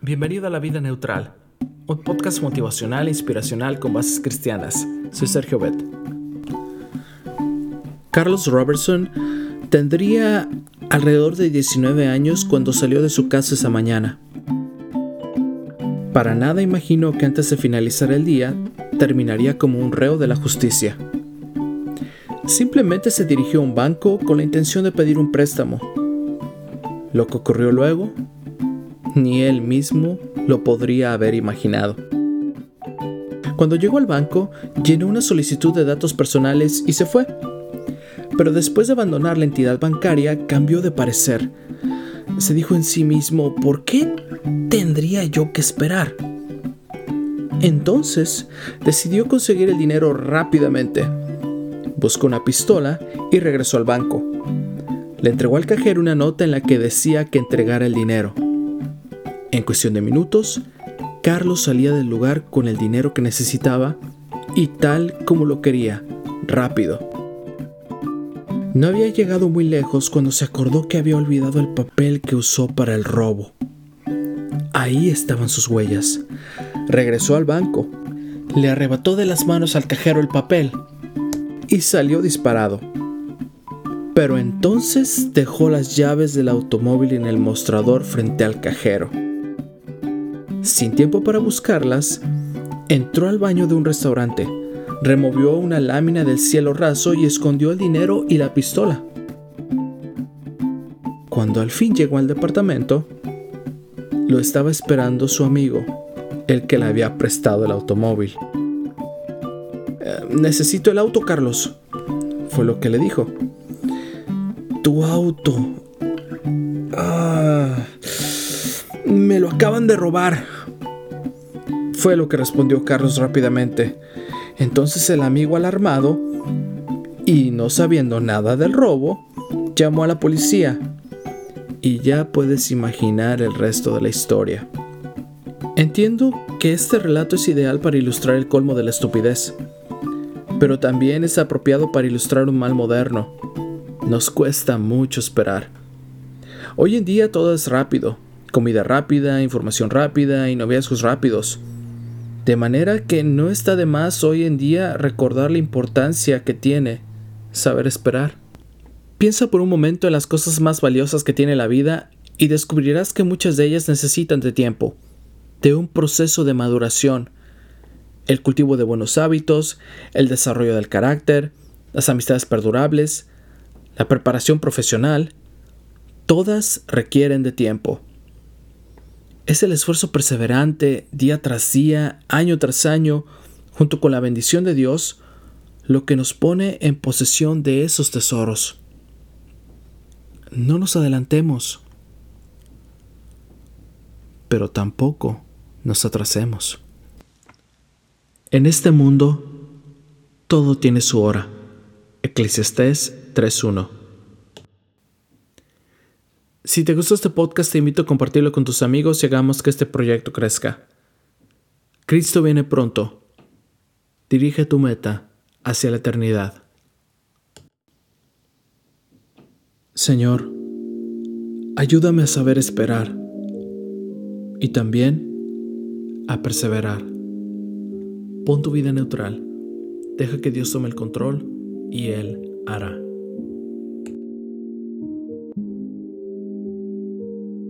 Bienvenido a La Vida Neutral, un podcast motivacional e inspiracional con bases cristianas. Soy Sergio Bet. Carlos Robertson tendría alrededor de 19 años cuando salió de su casa esa mañana. Para nada imaginó que antes de finalizar el día terminaría como un reo de la justicia. Simplemente se dirigió a un banco con la intención de pedir un préstamo. Lo que ocurrió luego ni él mismo lo podría haber imaginado. Cuando llegó al banco, llenó una solicitud de datos personales y se fue. Pero después de abandonar la entidad bancaria, cambió de parecer. Se dijo en sí mismo, ¿por qué tendría yo que esperar? Entonces, decidió conseguir el dinero rápidamente. Buscó una pistola y regresó al banco. Le entregó al cajero una nota en la que decía que entregara el dinero. En cuestión de minutos, Carlos salía del lugar con el dinero que necesitaba y tal como lo quería, rápido. No había llegado muy lejos cuando se acordó que había olvidado el papel que usó para el robo. Ahí estaban sus huellas. Regresó al banco, le arrebató de las manos al cajero el papel y salió disparado. Pero entonces dejó las llaves del automóvil en el mostrador frente al cajero. Sin tiempo para buscarlas, entró al baño de un restaurante, removió una lámina del cielo raso y escondió el dinero y la pistola. Cuando al fin llegó al departamento, lo estaba esperando su amigo, el que le había prestado el automóvil. Eh, necesito el auto, Carlos, fue lo que le dijo. Tu auto. Ah, me lo acaban de robar fue lo que respondió Carlos rápidamente. Entonces el amigo alarmado, y no sabiendo nada del robo, llamó a la policía. Y ya puedes imaginar el resto de la historia. Entiendo que este relato es ideal para ilustrar el colmo de la estupidez, pero también es apropiado para ilustrar un mal moderno. Nos cuesta mucho esperar. Hoy en día todo es rápido, comida rápida, información rápida y noviazgos rápidos. De manera que no está de más hoy en día recordar la importancia que tiene saber esperar. Piensa por un momento en las cosas más valiosas que tiene la vida y descubrirás que muchas de ellas necesitan de tiempo, de un proceso de maduración, el cultivo de buenos hábitos, el desarrollo del carácter, las amistades perdurables, la preparación profesional, todas requieren de tiempo. Es el esfuerzo perseverante día tras día, año tras año, junto con la bendición de Dios, lo que nos pone en posesión de esos tesoros. No nos adelantemos, pero tampoco nos atrasemos. En este mundo, todo tiene su hora. Eclesiastés 3.1 si te gustó este podcast, te invito a compartirlo con tus amigos y hagamos que este proyecto crezca. Cristo viene pronto. Dirige tu meta hacia la eternidad. Señor, ayúdame a saber esperar y también a perseverar. Pon tu vida neutral. Deja que Dios tome el control y Él hará.